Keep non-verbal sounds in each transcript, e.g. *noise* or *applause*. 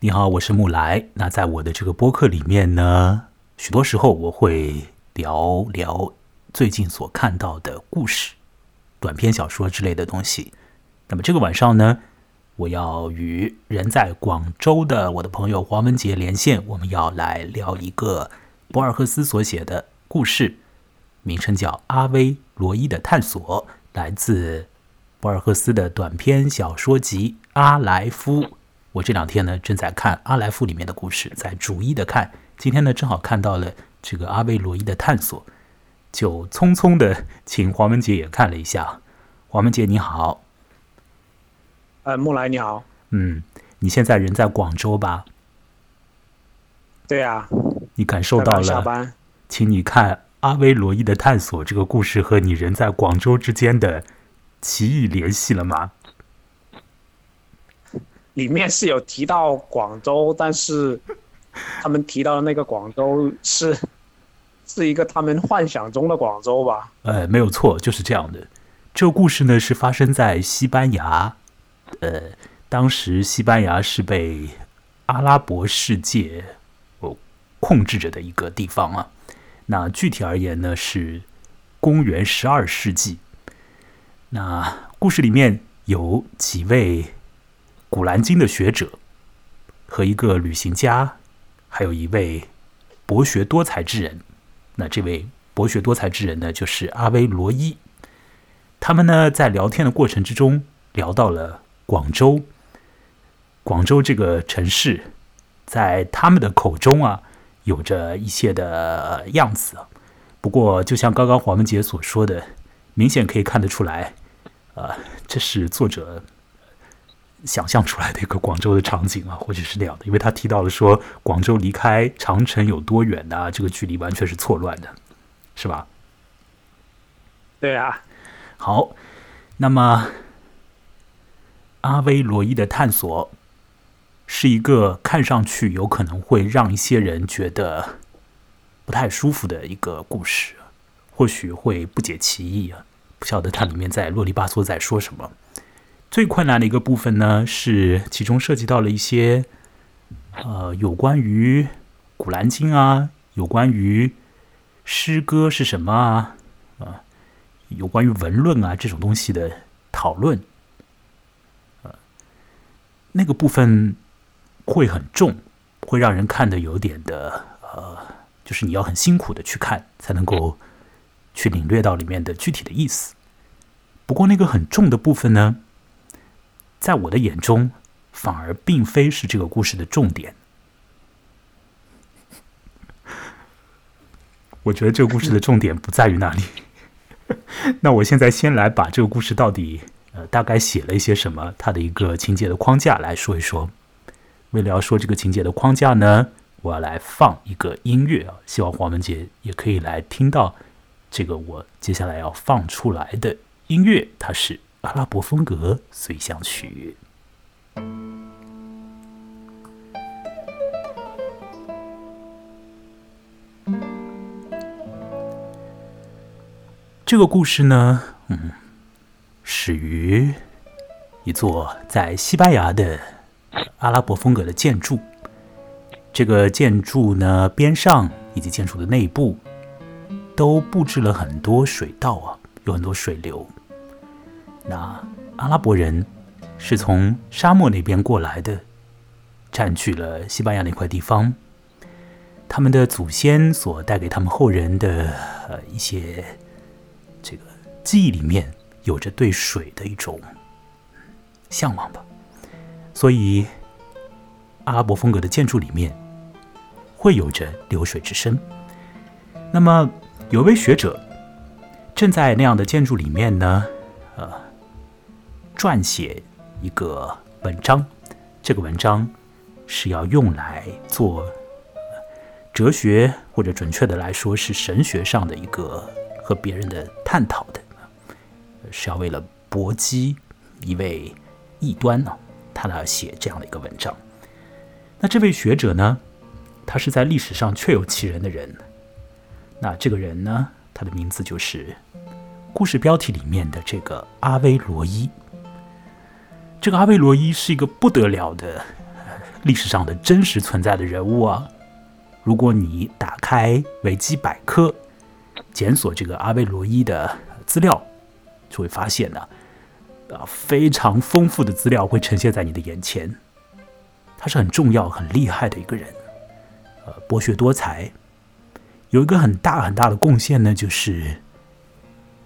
你好，我是木来。那在我的这个播客里面呢，许多时候我会聊聊最近所看到的故事、短篇小说之类的东西。那么这个晚上呢，我要与人在广州的我的朋友黄文杰连线，我们要来聊一个博尔赫斯所写的故事，名称叫《阿威罗伊的探索》，来自博尔赫斯的短篇小说集《阿莱夫》。我这两天呢正在看《阿莱夫》里面的故事，在逐一的看。今天呢正好看到了这个阿威罗伊的探索，就匆匆的请黄文杰也看了一下。黄文杰你好，呃，木来你好，嗯，你现在人在广州吧？对呀、你感受到刚刚下了，班，请你看阿威罗伊的探索这个故事和你人在广州之间的奇异联系了吗？里面是有提到广州，但是 *laughs* 他们提到的那个广州是 *laughs* 是一个他们幻想中的广州吧？呃，没有错，就是这样的。这个故事呢是发生在西班牙，呃，当时西班牙是被阿拉伯世界哦控制着的一个地方啊。那具体而言呢，是公元十二世纪。那故事里面有几位古兰经的学者和一个旅行家，还有一位博学多才之人。那这位博学多才之人呢，就是阿威罗伊。他们呢在聊天的过程之中聊到了广州，广州这个城市，在他们的口中啊，有着一些的样子。不过，就像刚刚黄文杰所说的，明显可以看得出来，呃，这是作者想象出来的一个广州的场景啊，*laughs* 或者是那样的，因为他提到了说广州离开长城有多远啊、这个距离完全是错乱的，是吧？对啊，好，那么阿威罗伊的探索是一个看上去有可能会让一些人觉得不太舒服的一个故事，或许会不解其意啊，不晓得它里面在啰里吧嗦在说什么。最困难的一个部分呢，是其中涉及到了一些呃有关于《古兰经》啊，有关于诗歌是什么啊，啊、有关于文论啊这种东西的讨论，呃，那个部分会很重，会让人看的有点的呃，就是你要很辛苦的去看，才能够去领略到里面的具体的意思。不过那个很重的部分呢，在我的眼中，反而并非是这个故事的重点。我觉得这个故事的重点不在于那里。*laughs* 那我现在先来把这个故事到底呃大概写了一些什么，它的一个情节的框架来说一说。为了要说这个情节的框架呢，我要来放一个音乐啊，希望黄文杰也可以来听到这个我接下来要放出来的音乐，它是阿拉伯风格随想曲。这个故事呢，嗯，始于一座在西班牙的阿拉伯风格的建筑。这个建筑呢，边上以及建筑的内部都布置了很多水道啊，有很多水流。那阿拉伯人是从沙漠那边过来的，占据了西班牙那块地方。他们的祖先所带给他们后人的呃一些这个记忆里面有着对水的一种向往吧，所以阿拉伯风格的建筑里面会有着流水之声。那么有位学者正在那样的建筑里面呢，撰写一个文章，这个文章是要用来做哲学，或者准确的来说是神学上的一个和别人的探讨的，是要为了搏击一位异端呢、他来写这样的一个文章。那这位学者呢，他是在历史上确有其人的人。那这个人呢，他的名字就是故事标题里面的这个阿威罗伊。这个阿贝罗伊是一个不得了的，历史上的真实存在的人物啊。如果你打开维基百科，检索这个阿贝罗伊的资料，就会发现呢，啊，非常丰富的资料会呈现在你的眼前。他是很重要、很厉害的一个人，呃，博学多才。有一个很大很大的贡献呢，就是，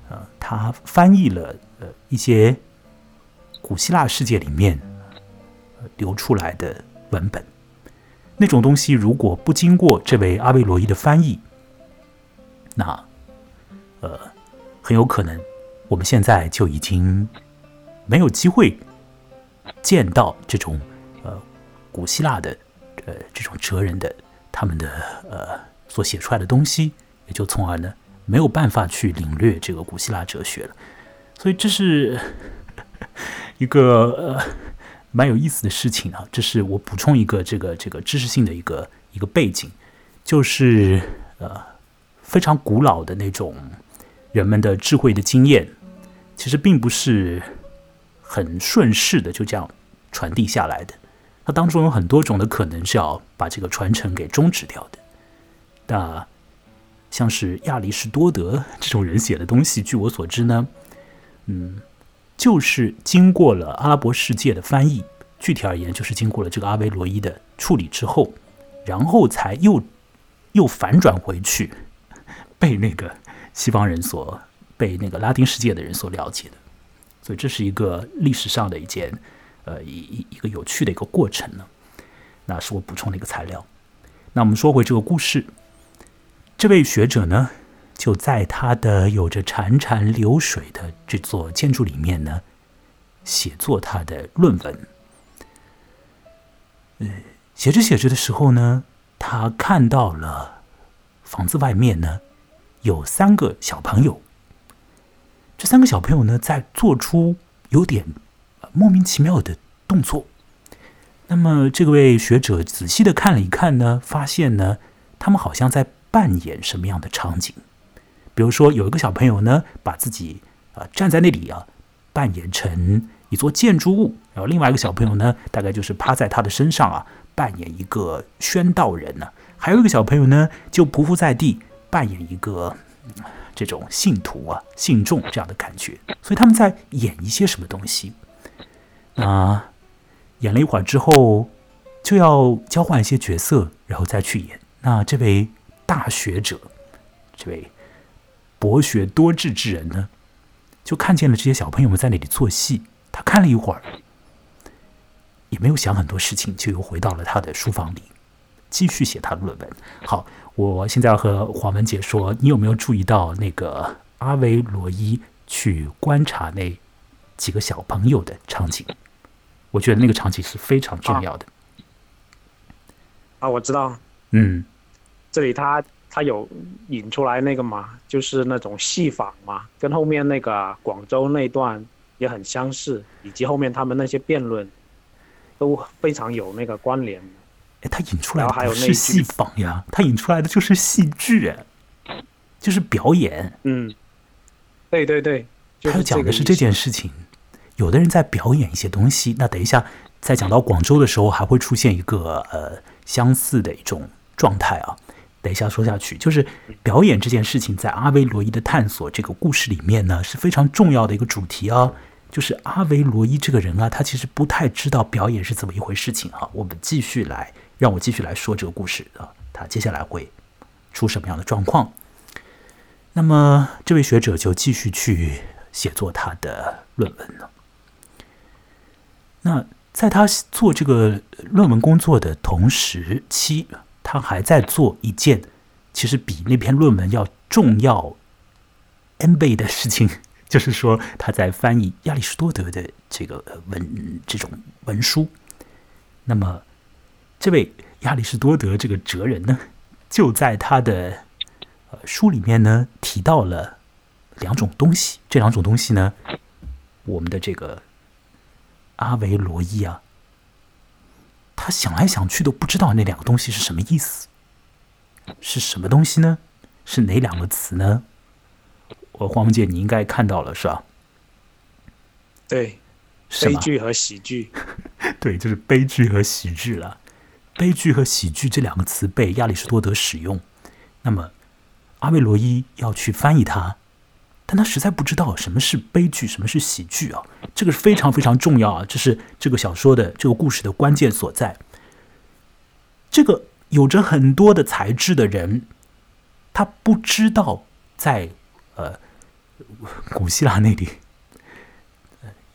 呃，他翻译了呃一些古希腊世界里面流出来的文本。那种东西如果不经过这位阿维罗伊的翻译，那，呃，很有可能我们现在就已经没有机会见到这种呃古希腊的呃这种哲人的他们的呃所写出来的东西，也就从而呢没有办法去领略这个古希腊哲学了。所以这是 *laughs* 一个呃。蛮有意思的事情啊，这是我补充一个这个这个知识性的一个一个背景，就是呃非常古老的那种人们的智慧的经验，其实并不是很顺势的就这样传递下来的，它当中有很多种的可能是要把这个传承给终止掉的。那像是亚里士多德这种人写的东西，据我所知呢，嗯。就是经过了阿拉伯世界的翻译，具体而言，就是经过了这个阿维罗伊的处理之后，然后才又又反转回去，被那个西方人所被那个拉丁世界的人所了解的。所以这是一个历史上的一件呃一一一个有趣的一个过程呢。那是我补充的一个材料。那我们说回这个故事，这位学者呢？就在他的有着潺潺流水的这座建筑里面呢，写作他的论文。呃，写着写着的时候呢，他看到了房子外面呢有三个小朋友。这三个小朋友呢，在做出有点莫名其妙的动作。那么，这位学者仔细的看了一看呢，发现呢，他们好像在扮演什么样的场景。比如说，有一个小朋友呢，把自己啊站在那里啊，扮演成一座建筑物；然后另外一个小朋友呢，大概就是趴在他的身上啊，扮演一个宣道人呢；还有一个小朋友呢，就匍匐在地，扮演一个这种信徒啊、信众这样的感觉。所以他们在演一些什么东西啊？演了一会儿之后，就要交换一些角色，然后再去演。那这位大学者，这位。博学多智之人呢，就看见了这些小朋友们在那里做戏。他看了一会儿，也没有想很多事情，就又回到了他的书房里，继续写他的论文。好，我现在要和黄文杰说，你有没有注意到那个阿维罗伊去观察那几个小朋友的场景？我觉得那个场景是非常重要的。啊，我知道。嗯，这里他。他有引出来那个嘛，就是那种戏仿嘛，跟后面那个广州那段也很相似，以及后面他们那些辩论都非常有那个关联。哎，他引出来的不是戏仿呀，他引出来的就是戏剧，就是表演。嗯，对对对，他讲的是这件事情。有的人在表演一些东西，那等一下在讲到广州的时候，还会出现一个呃相似的一种状态啊。等一下说下去，就是表演这件事情，在阿维罗伊的探索这个故事里面呢，是非常重要的一个主题啊。就是阿维罗伊这个人啊，他其实不太知道表演是怎么一回事情啊。我们继续来，让我继续来说这个故事啊，他接下来会出什么样的状况？那么这位学者就继续去写作他的论文了。那在他做这个论文工作的同时期。他还在做一件其实比那篇论文要重要 n 倍的事情，*laughs* 就是说他在翻译亚里士多德的这个文这种文书。那么，这位亚里士多德这个哲人呢，就在他的书里面呢提到了两种东西。这两种东西呢，我们的这个阿维罗伊啊。他想来想去都不知道那两个东西是什么意思，是什么东西呢？是哪两个词呢？我黄文杰，你应该看到了是吧？对，悲剧和喜剧。*laughs* 对，就是悲剧和喜剧了。悲剧和喜剧这两个词被亚里士多德使用，那么阿维罗伊要去翻译它，但他实在不知道什么是悲剧，什么是喜剧啊！这个是非常非常重要啊！这是这个小说的这个故事的关键所在。这个有着很多的才智的人，他不知道在呃古希腊那里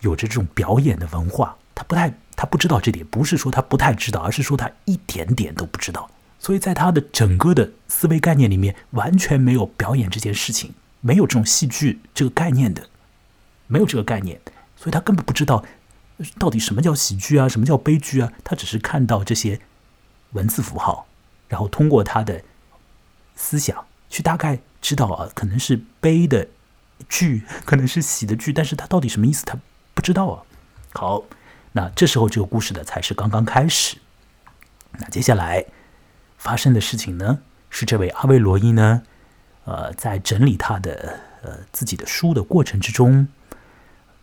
有着这种表演的文化，他不太。他不知道这点，不是说他不太知道，而是说他一点点都不知道。所以在他的整个的思维概念里面，完全没有表演这件事情，没有这种戏剧这个概念的，没有这个概念，所以他根本不知道到底什么叫喜剧啊，什么叫悲剧啊。他只是看到这些文字符号，然后通过他的思想去大概知道啊，可能是悲的剧，*laughs* 可能是喜的剧，但是他到底什么意思，他不知道啊。好。那这时候，这个故事的才是刚刚开始。那接下来发生的事情呢，是这位阿维罗伊呢，呃，在整理他的呃自己的书的过程之中，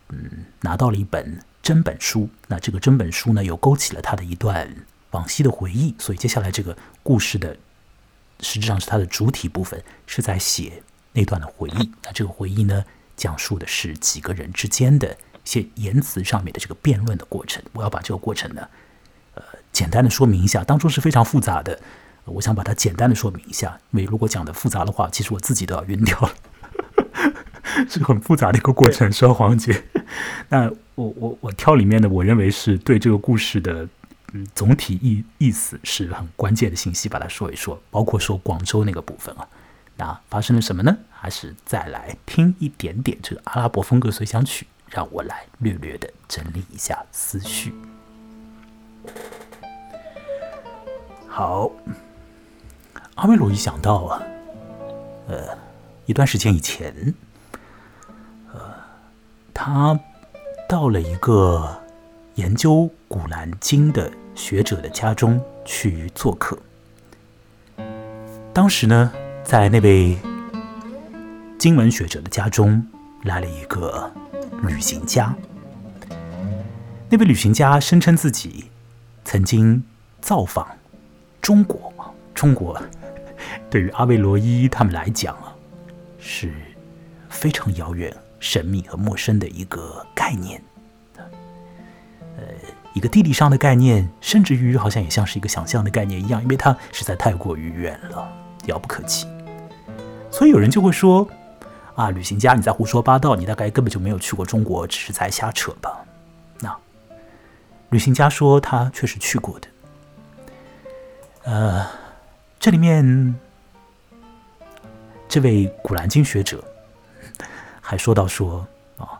嗯，拿到了一本真本书。那这个真本书呢，又勾起了他的一段往昔的回忆。所以接下来这个故事的实质上是他的主体部分，是在写那段的回忆。那这个回忆呢，讲述的是几个人之间的。一些言辞上面的这个辩论的过程，我要把这个过程呢，呃，简单的说明一下。当中是非常复杂的，我想把它简单的说明一下。因为如果讲的复杂的话，其实我自己都要晕掉了。*laughs* 是很复杂的一个过程，说黄姐。*laughs* 那我我我挑里面的，我认为是对这个故事的嗯总体意意思是很关键的信息，把它说一说，包括说广州那个部分啊。那发生了什么呢？还是再来听一点点这个阿拉伯风格随想曲。让我来略略的整理一下思绪。好，阿维罗一想到啊，呃，一段时间以前，呃，他到了一个研究《古兰经》的学者的家中去做客。当时呢，在那位经文学者的家中来了一个。旅行家，那位旅行家声称自己曾经造访中国。中国对于阿维罗伊他们来讲啊，是非常遥远、神秘和陌生的一个概念。呃，一个地理上的概念，甚至于好像也像是一个想象的概念一样，因为它实在太过于远了，遥不可及。所以有人就会说。啊，旅行家，你在胡说八道，你大概根本就没有去过中国，只是在瞎扯吧？那旅行家说他确实去过的。呃，这里面这位古兰经学者还说到说啊，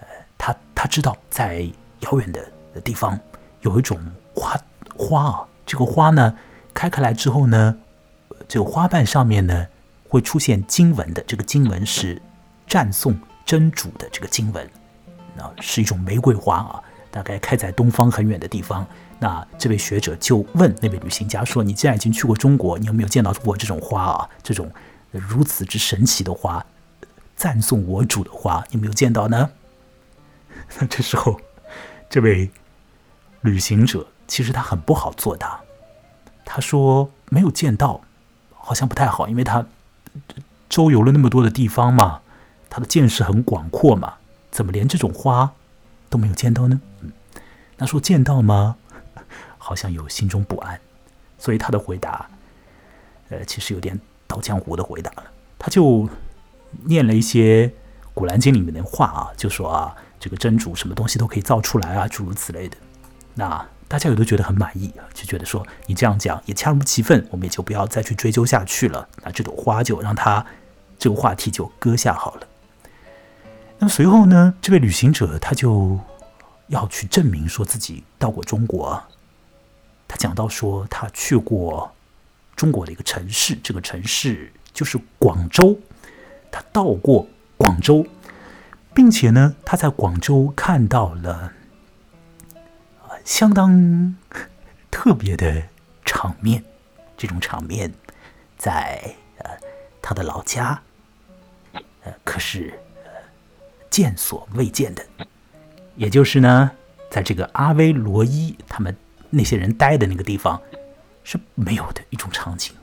呃，他他知道在遥远的地方有一种花花啊，这个花呢开开来之后呢，这个花瓣上面呢。会出现经文的，这个经文是赞颂真主的这个经文，那是一种玫瑰花啊，大概开在东方很远的地方。那这位学者就问那位旅行家说：“你既然已经去过中国，你有没有见到过这种花啊？这种如此之神奇的花，赞颂我主的花，有没有见到呢？” *laughs* 那这时候，这位旅行者其实他很不好作答，他说：“没有见到，好像不太好，因为他。”周游了那么多的地方嘛，他的见识很广阔嘛，怎么连这种花都没有见到呢？那说见到吗？*laughs* 好像有心中不安，所以他的回答，呃，其实有点倒江湖的回答了。他就念了一些《古兰经》里面的话啊，就说啊，这个真主什么东西都可以造出来啊，诸如此类的。那。大家也都觉得很满意啊，就觉得说你这样讲也恰如其分，我们也就不要再去追究下去了。那这朵花就让它这个话题就搁下好了。那么随后呢，这位旅行者他就要去证明说自己到过中国。他讲到说他去过中国的一个城市，这个城市就是广州。他到过广州，并且呢，他在广州看到了。相当特别的场面，这种场面在呃他的老家，呃可是呃见所未见的。也就是呢，在这个阿维罗伊他们那些人待的那个地方是没有的一种场景。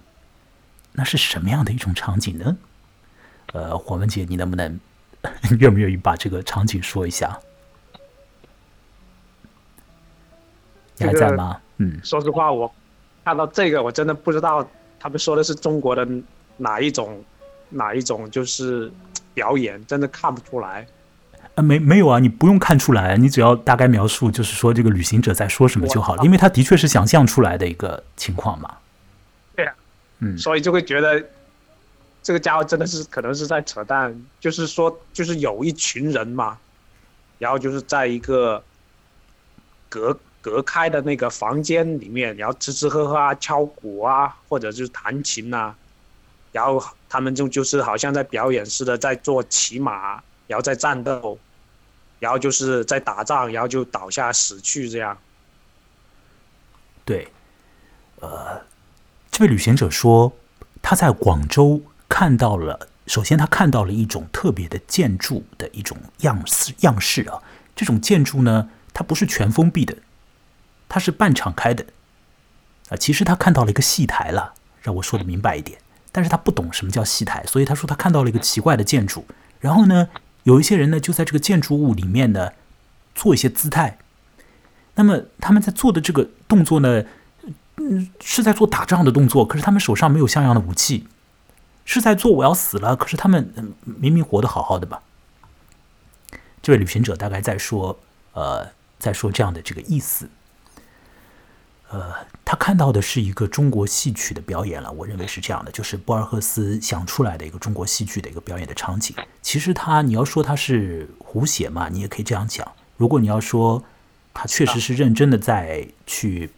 那是什么样的一种场景呢？呃，黄文杰，你能不能愿不愿意把这个场景说一下？你还在吗？嗯，说实话，我看到这个，我真的不知道他们说的是中国的哪一种哪一种就是表演，真的看不出来。啊，没没有啊，你不用看出来，你只要大概描述，就是说这个旅行者在说什么就好了，因为他的确是想象出来的一个情况嘛。对啊，嗯，所以就会觉得这个家伙真的是可能是在扯淡，就是说，就是有一群人嘛，然后就是在一个隔隔开的那个房间里面，然后吃吃喝喝啊，敲鼓啊，或者就是弹琴呐，然后他们就就是好像在表演似的，在做骑马，然后在战斗。然后就是在打仗，然后就倒下死去这样。对，呃，这位旅行者说他在广州看到了，首先他看到了一种特别的建筑的一种样式样式啊。这种建筑呢，它不是全封闭的，它是半敞开的。啊，其实他看到了一个戏台了，让我说的明白一点。但是他不懂什么叫戏台，所以他说他看到了一个奇怪的建筑。然后呢？有一些人呢，就在这个建筑物里面呢，做一些姿态。那么他们在做的这个动作呢，嗯，是在做打仗的动作。可是他们手上没有像样的武器，是在做我要死了。可是他们明明活得好好的吧？这位旅行者大概在说，呃，在说这样的这个意思。呃，他看到的是一个中国戏曲的表演了，我认为是这样的，就是博尔赫斯想出来的一个中国戏剧的一个表演的场景。其实他，你要说他是胡写嘛，你也可以这样讲。如果你要说他确实是认真的在去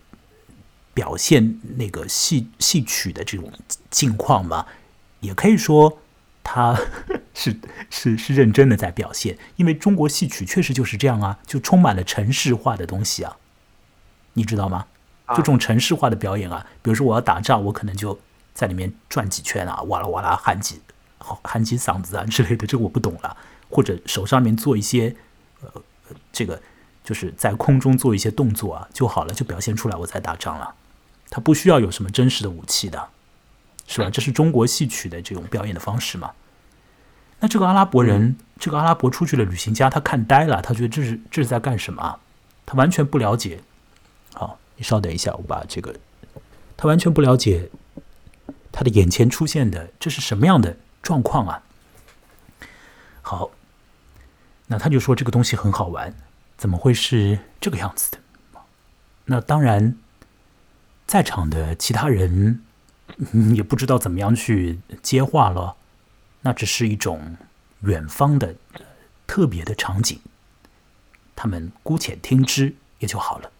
表现那个戏戏曲的这种境况嘛，也可以说他 *laughs* 是是是认真的在表现，因为中国戏曲确实就是这样啊，就充满了城市化的东西啊，你知道吗？这种城市化的表演啊，比如说我要打仗，我可能就在里面转几圈啊，哇啦哇啦喊几喊几嗓子啊之类的，这个我不懂了。或者手上面做一些呃这个就是在空中做一些动作啊就好了，就表现出来我在打仗了。他不需要有什么真实的武器的，是吧？这是中国戏曲的这种表演的方式嘛？那这个阿拉伯人，这个阿拉伯出去的旅行家，他看呆了，他觉得这是这是在干什么？他完全不了解。好。你稍等一下，我把这个，他完全不了解他的眼前出现的这是什么样的状况啊？好，那他就说这个东西很好玩，怎么会是这个样子的？那当然，在场的其他人 *laughs* 也不知道怎么样去接话了。那只是一种远方的特别的场景，他们姑且听之也就好了。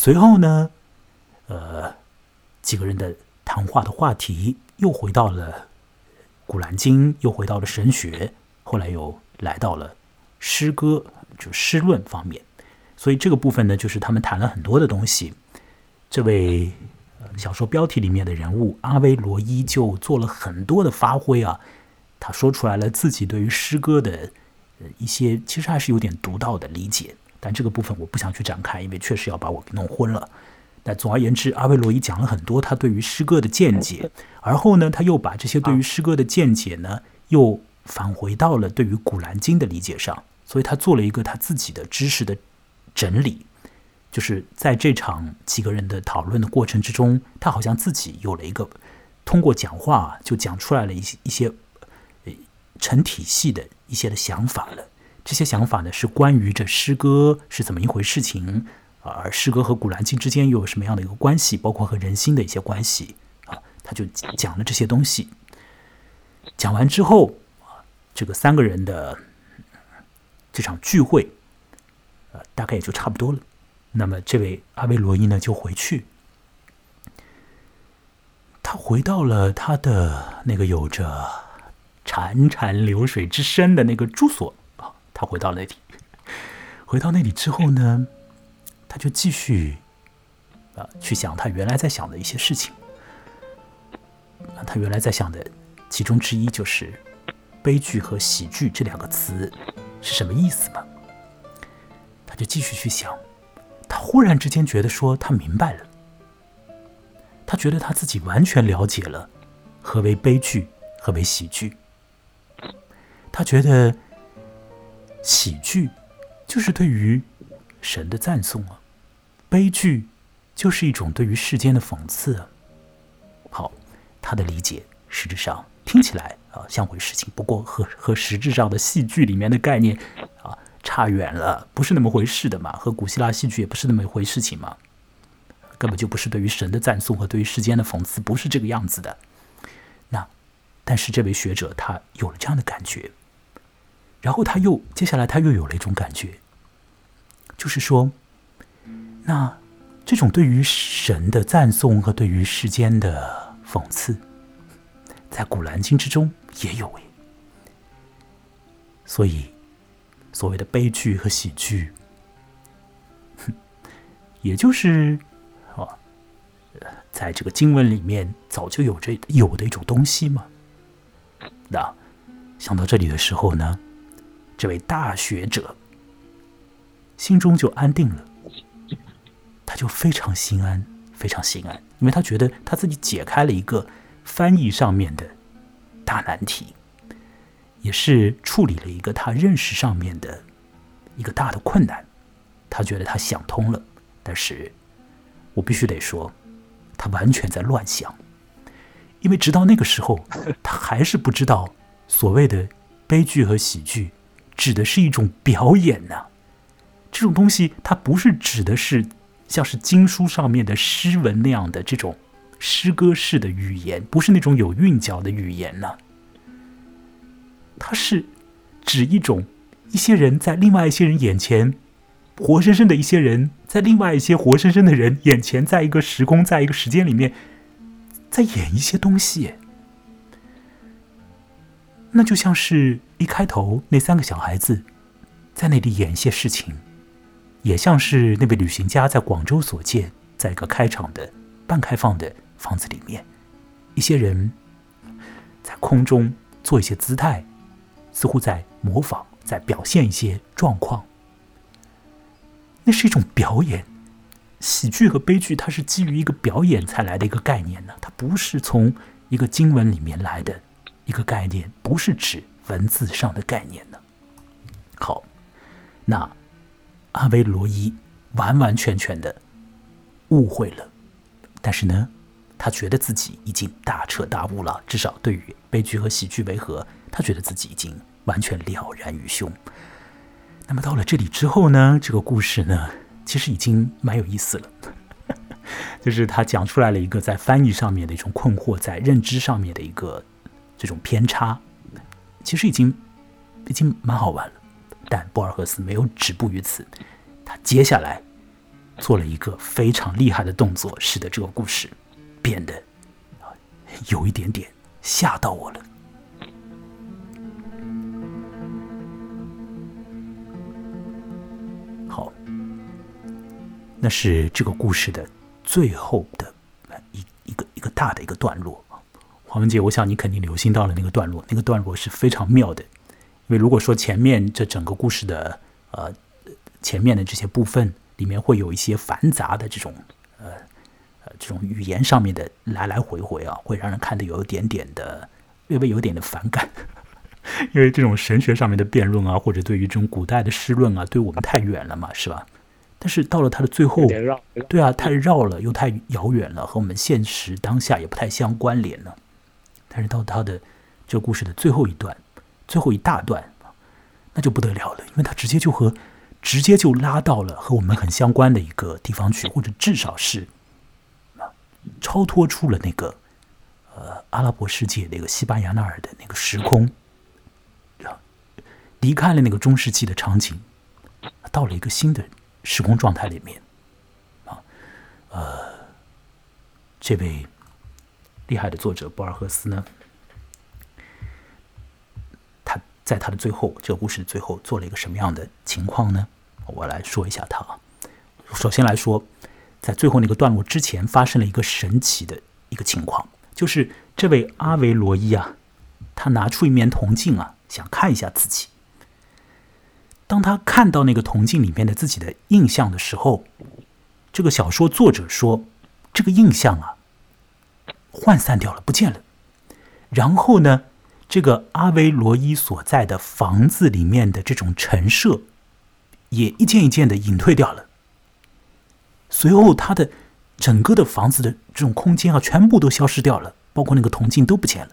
随后呢，呃，几个人的谈话的话题又回到了《古兰经》，又回到了神学，后来又来到了诗歌，就诗论方面。所以这个部分呢，就是他们谈了很多的东西。这位小说标题里面的人物阿维罗伊就做了很多的发挥啊，他说出来了自己对于诗歌的一些，其实还是有点独到的理解。但这个部分我不想去展开，因为确实要把我给弄昏了。但总而言之，阿维罗伊讲了很多他对于诗歌的见解，而后呢，他又把这些对于诗歌的见解呢，又返回到了对于《古兰经》的理解上，所以他做了一个他自己的知识的整理。就是在这场几个人的讨论的过程之中，他好像自己有了一个通过讲话就讲出来了一些一些成体系的一些的想法了。这些想法呢，是关于这诗歌是怎么一回事情，而诗歌和《古兰经》之间又有什么样的一个关系，包括和人心的一些关系啊，他就讲了这些东西。讲完之后啊，这个三个人的这场聚会，呃，大概也就差不多了。那么这位阿维罗伊呢，就回去，他回到了他的那个有着潺潺流水之声的那个住所。他回到那里，回到那里之后呢，他就继续啊去想他原来在想的一些事情。他原来在想的其中之一就是悲剧和喜剧这两个词是什么意思嘛？他就继续去想，他忽然之间觉得说他明白了，他觉得他自己完全了解了何为悲剧，何为喜剧。他觉得喜剧就是对于神的赞颂啊，悲剧就是一种对于世间的讽刺啊。好，他的理解实质上听起来啊像回事情，不过和和实质上的戏剧里面的概念啊差远了，不是那么回事的嘛，和古希腊戏剧也不是那么一回事情嘛，根本就不是对于神的赞颂和对于世间的讽刺，不是这个样子的。那但是这位学者他有了这样的感觉。然后他又接下来他又有了一种感觉，就是说，那这种对于神的赞颂和对于世间的讽刺，在古兰经之中也有诶。所以，所谓的悲剧和喜剧，*laughs* 也就是啊，在这个经文里面早就有着有的一种东西嘛。那想到这里的时候呢？这位大学者心中就安定了，他就非常心安，非常心安，因为他觉得他自己解开了一个翻译上面的大难题，也是处理了一个他认识上面的一个大的困难。他觉得他想通了，但是我必须得说，他完全在乱想，因为直到那个时候，他还是不知道所谓的悲剧和喜剧。指的是一种表演呢，这种东西它不是指的是像是经书上面的诗文那样的这种诗歌式的语言，不是那种有韵脚的语言呢。它是指一种一些人在另外一些人眼前，活生生的一些人在另外一些活生生的人眼前，在一个时空，在一个时间里面，在演一些东西。那就像是一开头那三个小孩子在那里演一些事情，也像是那位旅行家在广州所见，在一个开场的半开放的房子里面，一些人在空中做一些姿态，似乎在模仿，在表现一些状况。那是一种表演，喜剧和悲剧，它是基于一个表演才来的一个概念呢，它不是从一个经文里面来的。一个概念不是指文字上的概念呢。好，那阿维罗伊完完全全的误会了，但是呢，他觉得自己已经大彻大悟了。至少对于悲剧和喜剧为何，他觉得自己已经完全了然于胸。那么到了这里之后呢，这个故事呢，其实已经蛮有意思了，*laughs* 就是他讲出来了一个在翻译上面的一种困惑，在认知上面的一个。这种偏差，其实已经已经蛮好玩了，但博尔赫斯没有止步于此，他接下来做了一个非常厉害的动作，使得这个故事变得有一点点吓到我了。好，那是这个故事的最后的一一个一个大的一个段落。黄文杰，我想你肯定留心到了那个段落，那个段落是非常妙的。因为如果说前面这整个故事的呃前面的这些部分里面会有一些繁杂的这种呃呃这种语言上面的来来回回啊，会让人看得有一点点的略微有点的反感。*laughs* 因为这种神学上面的辩论啊，或者对于这种古代的诗论啊，对我们太远了嘛，是吧？但是到了它的最后，对啊，太绕了，又太遥远了，和我们现实当下也不太相关联了。但是到他的这个故事的最后一段，最后一大段，那就不得了了，因为他直接就和直接就拉到了和我们很相关的一个地方去，或者至少是啊，超脱出了那个呃阿拉伯世界那个西班牙那儿的那个时空，离开了那个中世纪的场景，到了一个新的时空状态里面啊，呃，这位。厉害的作者博尔赫斯呢？他在他的最后，这个故事的最后做了一个什么样的情况呢？我来说一下他啊。首先来说，在最后那个段落之前，发生了一个神奇的一个情况，就是这位阿维罗伊啊，他拿出一面铜镜啊，想看一下自己。当他看到那个铜镜里面的自己的印象的时候，这个小说作者说，这个印象啊，涣散掉了，不见了。然后呢，这个阿维罗伊所在的房子里面的这种陈设，也一件一件的隐退掉了。随后，他的整个的房子的这种空间啊，全部都消失掉了，包括那个铜镜都不见了，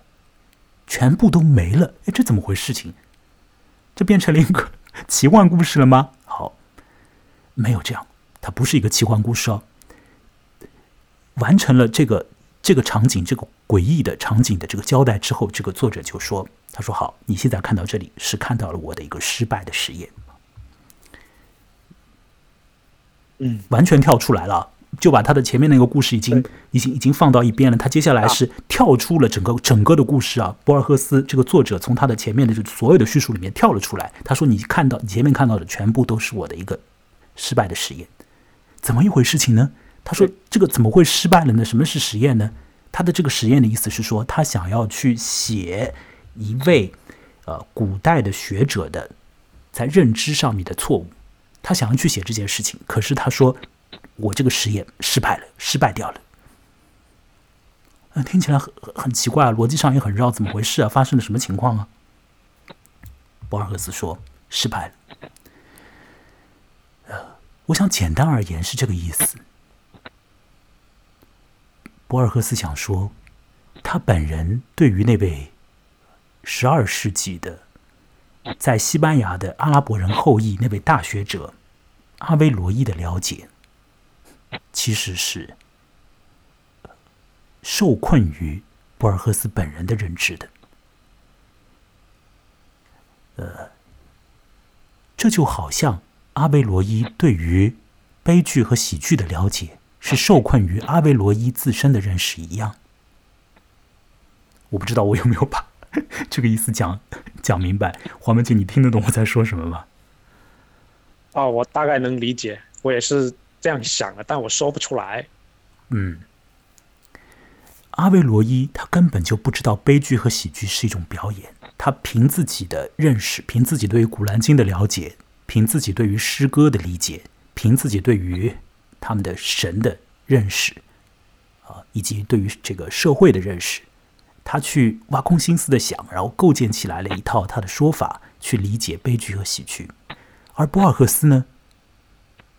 全部都没了。哎，这怎么回事？情这变成了一个奇幻故事了吗？好，没有这样，它不是一个奇幻故事哦。完成了这个这个场景，这个诡异的场景的这个交代之后，这个作者就说：“他说好，你现在看到这里是看到了我的一个失败的实验。”嗯，完全跳出来了，就把他的前面那个故事已经已经已经放到一边了。他接下来是跳出了整个整个的故事啊。博尔赫斯这个作者从他的前面的这所有的叙述里面跳了出来。他说：“你看到你前面看到的全部都是我的一个失败的实验，怎么一回事情呢？”他说：“这个怎么会失败了呢？什么是实验呢？他的这个实验的意思是说，他想要去写一位呃古代的学者的在认知上面的错误。”他想要去写这件事情，可是他说：“我这个实验失败了，失败掉了。”听起来很很奇怪啊，逻辑上也很绕，怎么回事啊？发生了什么情况啊？博尔赫斯说：“失败了。”呃，我想简单而言是这个意思。博尔赫斯想说，他本人对于那位十二世纪的。在西班牙的阿拉伯人后裔那位大学者阿维罗伊的了解，其实是受困于博尔赫斯本人的认知的。呃，这就好像阿维罗伊对于悲剧和喜剧的了解是受困于阿维罗伊自身的认识一样。我不知道我有没有把。*laughs* 这个意思讲讲明白，黄文杰，你听得懂我在说什么吗？哦，我大概能理解，我也是这样想的，但我说不出来。嗯，阿维罗伊他根本就不知道悲剧和喜剧是一种表演，他凭自己的认识，凭自己对于《古兰经》的了解，凭自己对于诗歌的理解，凭自己对于他们的神的认识，啊，以及对于这个社会的认识。他去挖空心思的想，然后构建起来了一套他的说法，去理解悲剧和喜剧。而博尔赫斯呢，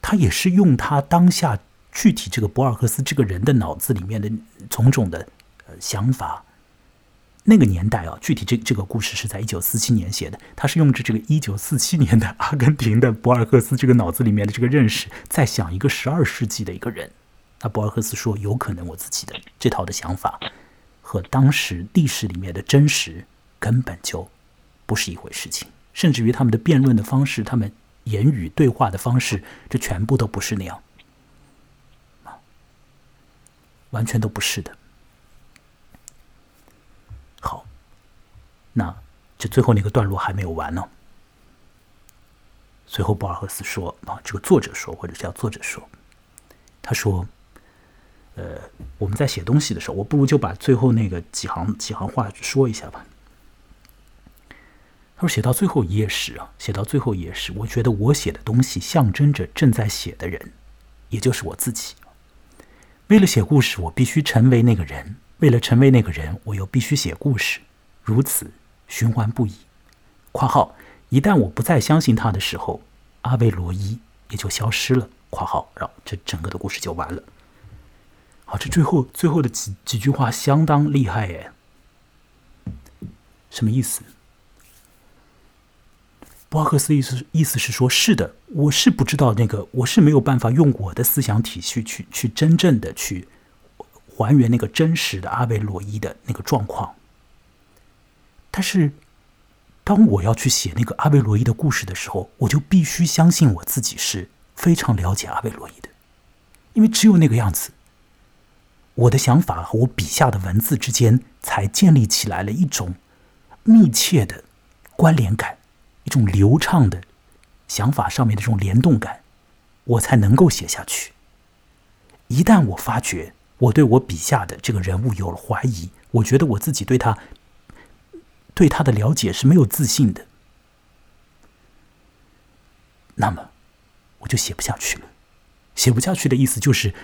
他也是用他当下具体这个博尔赫斯这个人的脑子里面的种种的呃想法。那个年代啊，具体这这个故事是在一九四七年写的，他是用着这个一九四七年的阿根廷的博尔赫斯这个脑子里面的这个认识，在想一个十二世纪的一个人。那博尔赫斯说，有可能我自己的这套的想法。和当时历史里面的真实根本就不是一回事情，甚至于他们的辩论的方式，他们言语对话的方式，这全部都不是那样，完全都不是的。好，那这最后那个段落还没有完呢。随后，博尔赫斯说：“啊，这个作者说，或者叫作者说，他说。”呃，我们在写东西的时候，我不如就把最后那个几行几行话说一下吧。他说：“写到最后一页时啊，写到最后一页时，我觉得我写的东西象征着正在写的人，也就是我自己。为了写故事，我必须成为那个人；为了成为那个人，我又必须写故事，如此循环不已。”（括号）一旦我不再相信他的时候，阿维罗伊也就消失了。（括号）然后这整个的故事就完了。好，这最后最后的几几句话相当厉害耶。什么意思？博尔赫斯意思意思是说，是的，我是不知道那个，我是没有办法用我的思想体系去去真正的去还原那个真实的阿维罗伊的那个状况。但是，当我要去写那个阿维罗伊的故事的时候，我就必须相信我自己是非常了解阿维罗伊的，因为只有那个样子。我的想法和我笔下的文字之间才建立起来了一种密切的关联感，一种流畅的想法上面的这种联动感，我才能够写下去。一旦我发觉我对我笔下的这个人物有了怀疑，我觉得我自己对他对他的了解是没有自信的，那么我就写不下去了。写不下去的意思就是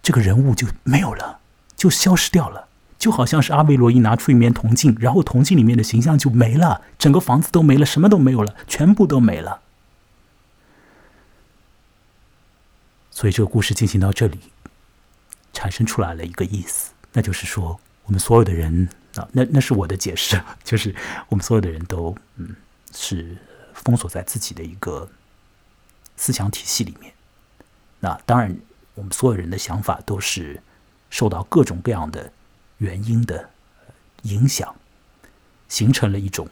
这个人物就没有了，就消失掉了，就好像是阿维罗伊拿出一面铜镜，然后铜镜里面的形象就没了，整个房子都没了，什么都没有了，全部都没了。所以这个故事进行到这里，产生出来了一个意思，那就是说，我们所有的人啊，那那是我的解释，就是我们所有的人都嗯是封锁在自己的一个思想体系里面。那当然，我们所有人的想法都是受到各种各样的原因的影响，形成了一种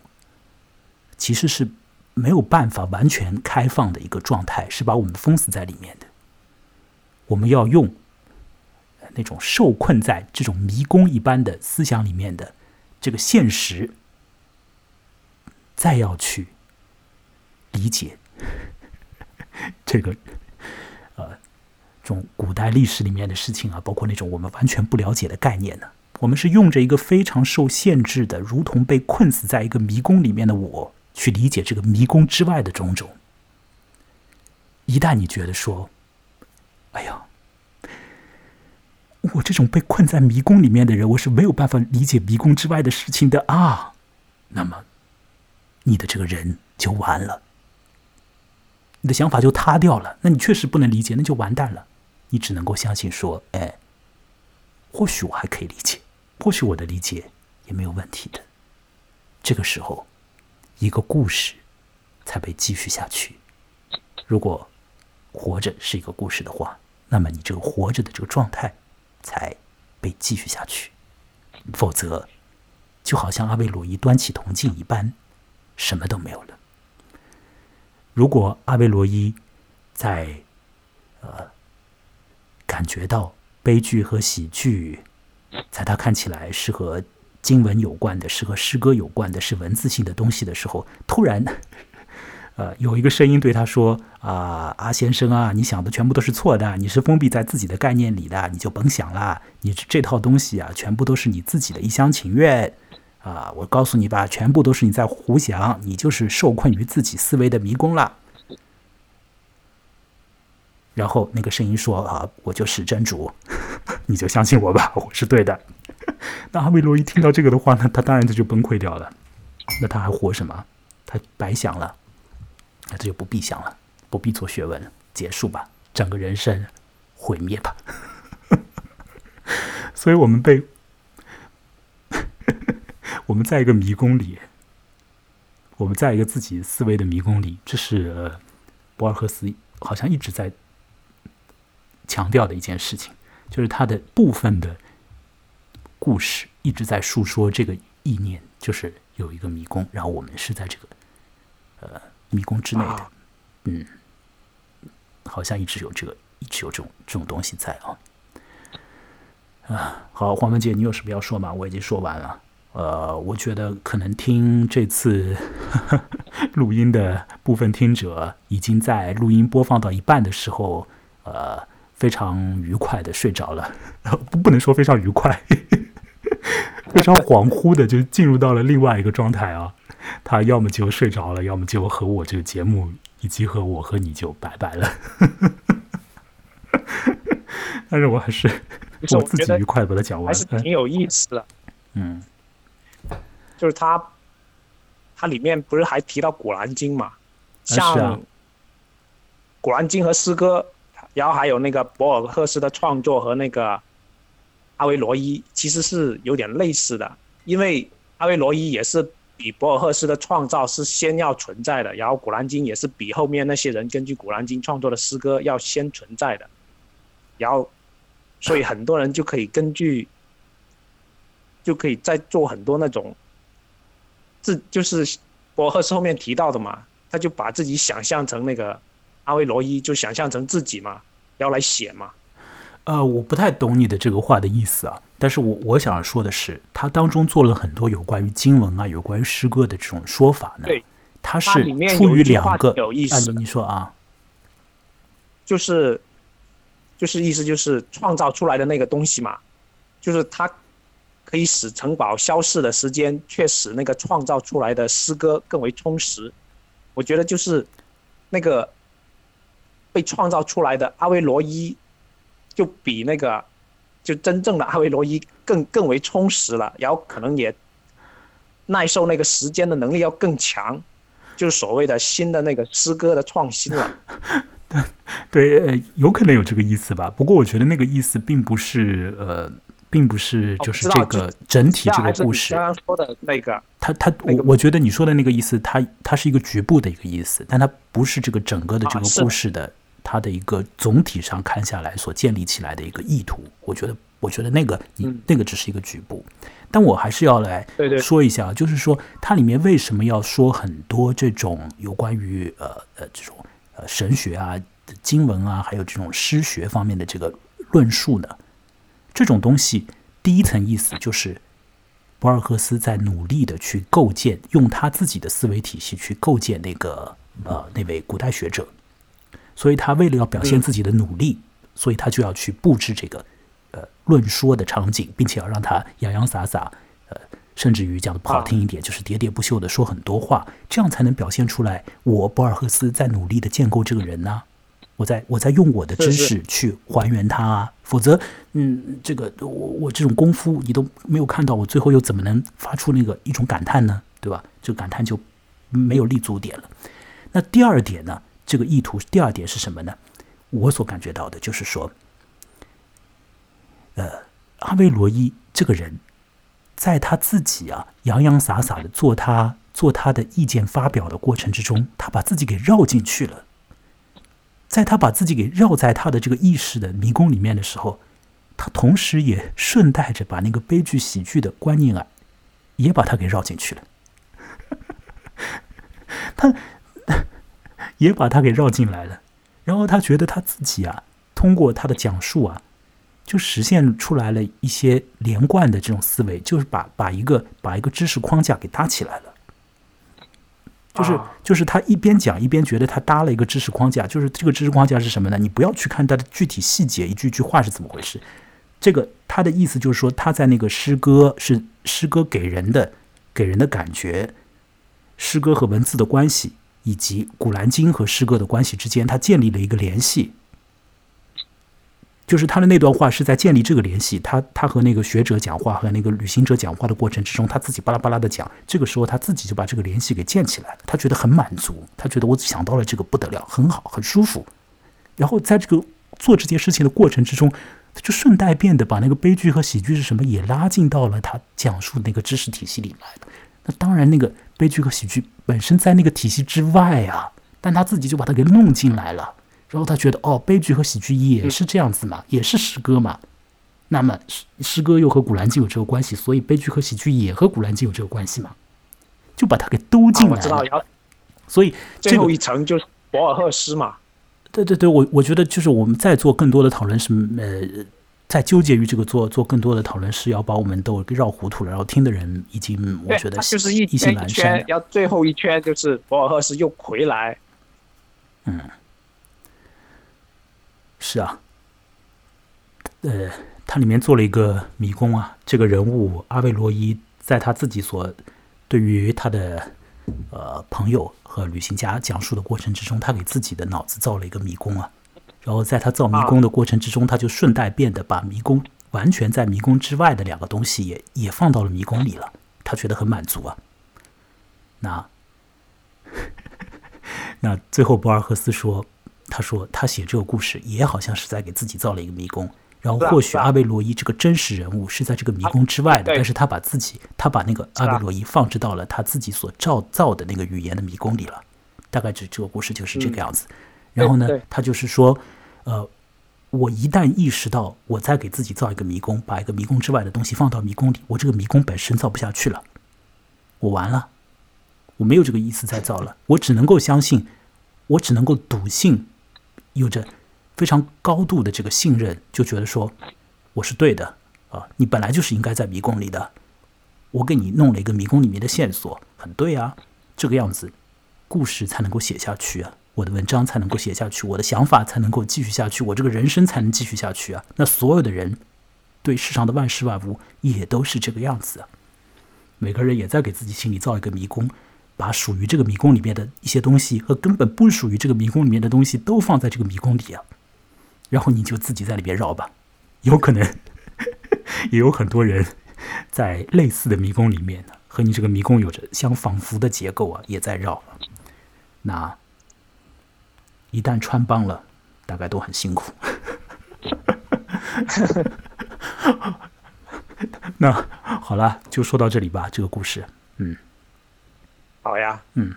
其实是没有办法完全开放的一个状态，是把我们封死在里面的。我们要用那种受困在这种迷宫一般的思想里面的这个现实，再要去理解 *laughs* 这个呃，这种古代历史里面的事情啊，包括那种我们完全不了解的概念呢。我们是用着一个非常受限制的，如同被困死在一个迷宫里面的我，去理解这个迷宫之外的种种。一旦你觉得说，哎呀，我这种被困在迷宫里面的人，我是没有办法理解迷宫之外的事情的啊。那么，你的这个人就完了，你的想法就塌掉了。那你确实不能理解，那就完蛋了。你只能够相信说，哎，或许我还可以理解，或许我的理解也没有问题的。这个时候，一个故事才被继续下去。如果。活着是一个故事的话，那么你这个活着的这个状态才被继续下去，否则就好像阿维罗伊端起铜镜一般，什么都没有了。如果阿维罗伊在呃感觉到悲剧和喜剧，在他看起来是和经文有关的，是和诗歌有关的，是文字性的东西的时候，突然。呃，有一个声音对他说：“啊，阿先生啊，你想的全部都是错的，你是封闭在自己的概念里的，你就甭想了。你这套东西啊，全部都是你自己的一厢情愿。啊，我告诉你吧，全部都是你在胡想，你就是受困于自己思维的迷宫了。”然后那个声音说：“啊，我就是真主，*laughs* 你就相信我吧，我是对的。*laughs* ”那阿维罗一听到这个的话呢，他当然就就崩溃掉了。那他还活什么？他白想了。那这就不必想了，不必做学问了，结束吧，整个人生毁灭吧。*laughs* 所以，我们被 *laughs* 我们在一个迷宫里，我们在一个自己思维的迷宫里，这是博尔赫斯好像一直在强调的一件事情，就是他的部分的故事一直在述说这个意念，就是有一个迷宫，然后我们是在这个。迷宫之内的，嗯，好像一直有这个，一直有这种这种东西在啊。啊，好，黄文杰，你有什么要说吗？我已经说完了。呃，我觉得可能听这次 *laughs* 录音的部分听者，已经在录音播放到一半的时候，呃，非常愉快的睡着了。不，*laughs* 不能说非常愉快，*laughs* 非常恍惚的就进入到了另外一个状态啊。他要么就睡着了，要么就和我这个节目以及和我和你就拜拜了。*laughs* 但是我还是我自己愉快把它讲完，还是挺有意思的。嗯，就是他，他里面不是还提到《古兰经》嘛？像《古兰经》和诗歌，然后还有那个博尔赫斯的创作和那个阿维罗伊，其实是有点类似的，因为阿维罗伊也是。比博尔赫斯的创造是先要存在的，然后《古兰经》也是比后面那些人根据《古兰经》创作的诗歌要先存在的，然后，所以很多人就可以根据，就可以再做很多那种，自就是博尔赫斯后面提到的嘛，他就把自己想象成那个阿维罗伊，就想象成自己嘛，要来写嘛。呃，我不太懂你的这个话的意思啊。但是我我想说的是，他当中做了很多有关于经文啊、有关于诗歌的这种说法呢。对，他是出于两个有意思。你说啊，就是就是意思就是创造出来的那个东西嘛，就是它可以使城堡消逝的时间，却使那个创造出来的诗歌更为充实。我觉得就是那个被创造出来的阿维罗伊，就比那个就真正的阿维罗伊更更为充实了，然后可能也耐受那个时间的能力要更强，就是所谓的新的那个诗歌的创新了。*laughs* 对，呃，有可能有这个意思吧。不过我觉得那个意思并不是，呃，并不是就是这个整体这个故事。刚刚说的那个，他他我我觉得你说的那个意思，它它是一个局部的一个意思，但它不是这个整个的这个故事的它的一个总体上看下来所建立起来的一个意图。我觉得，我觉得那个你那个只是一个局部。但我还是要来说一下，就是说它里面为什么要说很多这种有关于呃呃这种呃。神学啊、经文啊，还有这种诗学方面的这个论述呢，这种东西第一层意思就是博尔赫斯在努力的去构建，用他自己的思维体系去构建那个呃那位古代学者，所以他为了要表现自己的努力，所以他就要去布置这个呃论说的场景，并且要让他洋洋洒洒呃。甚至于讲的不好听一点，就是喋喋不休的说很多话，这样才能表现出来我博尔赫斯在努力的建构这个人呢。我在我在用我的知识去还原他啊，否则，嗯，这个我我这种功夫你都没有看到，我最后又怎么能发出那个一种感叹呢？对吧？就感叹就没有立足点了。那第二点呢？这个意图第二点是什么呢？我所感觉到的就是说，呃，阿维罗伊这个人。在他自己啊洋洋洒洒的做他做他的意见发表的过程之中，他把自己给绕进去了。在他把自己给绕在他的这个意识的迷宫里面的时候，他同时也顺带着把那个悲剧喜剧的观念啊，也把他给绕进去了。他 *laughs* 也把他给绕进来了，然后他觉得他自己啊，通过他的讲述啊。就实现出来了一些连贯的这种思维，就是把把一个把一个知识框架给搭起来了。就是就是他一边讲一边觉得他搭了一个知识框架，就是这个知识框架是什么呢？你不要去看他的具体细节，一句句话是怎么回事。这个他的意思就是说，他在那个诗歌是诗歌给人的给人的感觉，诗歌和文字的关系，以及古兰经和诗歌的关系之间，他建立了一个联系。就是他的那段话是在建立这个联系，他他和那个学者讲话和那个旅行者讲话的过程之中，他自己巴拉巴拉的讲，这个时候他自己就把这个联系给建起来了，他觉得很满足，他觉得我想到了这个不得了，很好，很舒服。然后在这个做这件事情的过程之中，他就顺带便的把那个悲剧和喜剧是什么也拉进到了他讲述那个知识体系里来了。那当然，那个悲剧和喜剧本身在那个体系之外啊，但他自己就把它给弄进来了。然后他觉得，哦，悲剧和喜剧也是这样子嘛，也是诗歌嘛。那么诗诗歌又和古兰经有这个关系，所以悲剧和喜剧也和古兰经有这个关系嘛，就把它给兜进来了。所以最后一层就是博尔赫斯嘛。对对对，我我觉得就是我们在做更多的讨论是，呃，在纠结于这个做做更多的讨论是要把我们都绕糊涂了。然后听的人已经我觉得就是一圈一圈，要最后一圈就是博尔赫斯又回来。嗯。是啊，呃，它里面做了一个迷宫啊。这个人物阿维罗伊，在他自己所对于他的呃朋友和旅行家讲述的过程之中，他给自己的脑子造了一个迷宫啊。然后在他造迷宫的过程之中，他就顺带变得把迷宫完全在迷宫之外的两个东西也也放到了迷宫里了。他觉得很满足啊。那 *laughs* 那最后博尔赫斯说。他说：“他写这个故事也好像是在给自己造了一个迷宫，然后或许阿贝罗伊这个真实人物是在这个迷宫之外的，但是他把自己，他把那个阿贝罗伊放置到了他自己所造造的那个语言的迷宫里了。大概这这个故事就是这个样子。然后呢，他就是说，呃，我一旦意识到我在给自己造一个迷宫，把一个迷宫之外的东西放到迷宫里，我这个迷宫本身造不下去了，我完了，我没有这个意思再造了，我只能够相信，我只能够笃信。”有着非常高度的这个信任，就觉得说我是对的。啊，你本来就是应该在迷宫里的，我给你弄了一个迷宫里面的线索，很对啊，这个样子故事才能够写下去啊，我的文章才能够写下去，我的想法才能够继续下去，我这个人生才能继续下去啊。那所有的人对世上的万事万物也都是这个样子啊，每个人也在给自己心里造一个迷宫，把属于这个迷宫里面的一些东西和根本不属于这个迷宫里面的东西都放在这个迷宫里啊，然后你就自己在里边绕吧。有可能 *laughs* 也有很多人在类似的迷宫里面，和你这个迷宫有着相仿佛的结构啊，也在绕。那一旦穿帮了，大概都很辛苦。*laughs* 那好了，就说到这里吧。这个故事，嗯，好呀，嗯，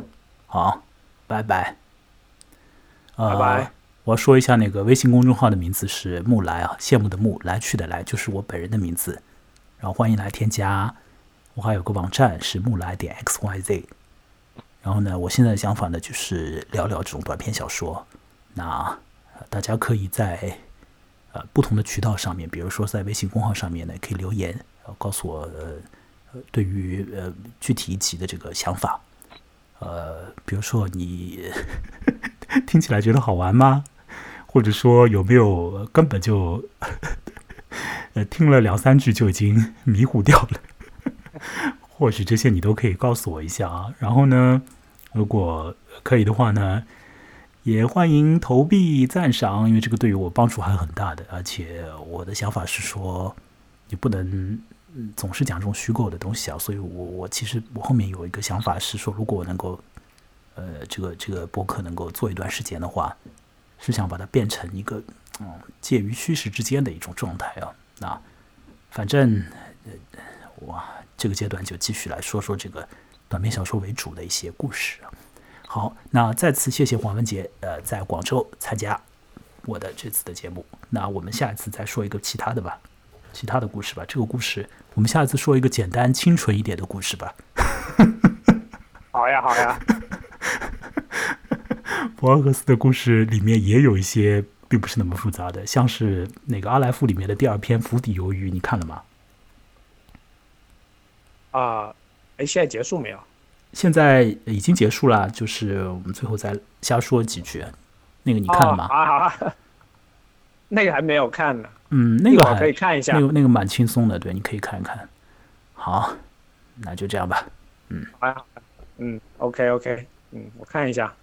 好，拜拜，拜拜。我要说一下那个微信公众号的名字是木来啊，羡慕的木，来去的来，就是我本人的名字。然后欢迎来添加。我还有个网站是木来点 x y z。然后呢，我现在的想法呢，就是聊聊这种短篇小说。那大家可以在。呃，不同的渠道上面，比如说在微信公号上面呢，可以留言，告诉我呃，对于呃具体一集的这个想法。呃，比如说你 *laughs* 听起来觉得好玩吗？或者说有没有根本就 *laughs* 呃听了两三句就已经迷糊掉了？或许这些你都可以告诉我一下啊。然后呢，如果可以的话呢？也欢迎投币赞赏，因为这个对于我帮助还很大的。而且我的想法是说，你不能总是讲这种虚构的东西啊。所以我我其实我后面有一个想法是说，如果我能够，呃，这个这个博客能够做一段时间的话，是想把它变成一个嗯介于虚实之间的一种状态啊。那反正我这个阶段就继续来说说这个短篇小说为主的一些故事啊。好，那再次谢谢黄文杰，呃，在广州参加我的这次的节目。那我们下一次再说一个其他的吧，其他的故事吧。这个故事，我们下一次说一个简单清纯一点的故事吧。*laughs* 好呀，好呀。*laughs* 博尔赫斯的故事里面也有一些并不是那么复杂的，像是那个《阿莱夫》里面的第二篇《釜底鱿鱼》，你看了吗？啊，哎，现在结束没有？现在已经结束了，就是我们最后再瞎说几句。那个你看了吗？啊，*laughs* 那个还没有看呢。嗯，那个可以看一下。那个那个蛮轻松的，对，你可以看一看。好，那就这样吧。嗯，好呀，嗯，OK OK，嗯，我看一下。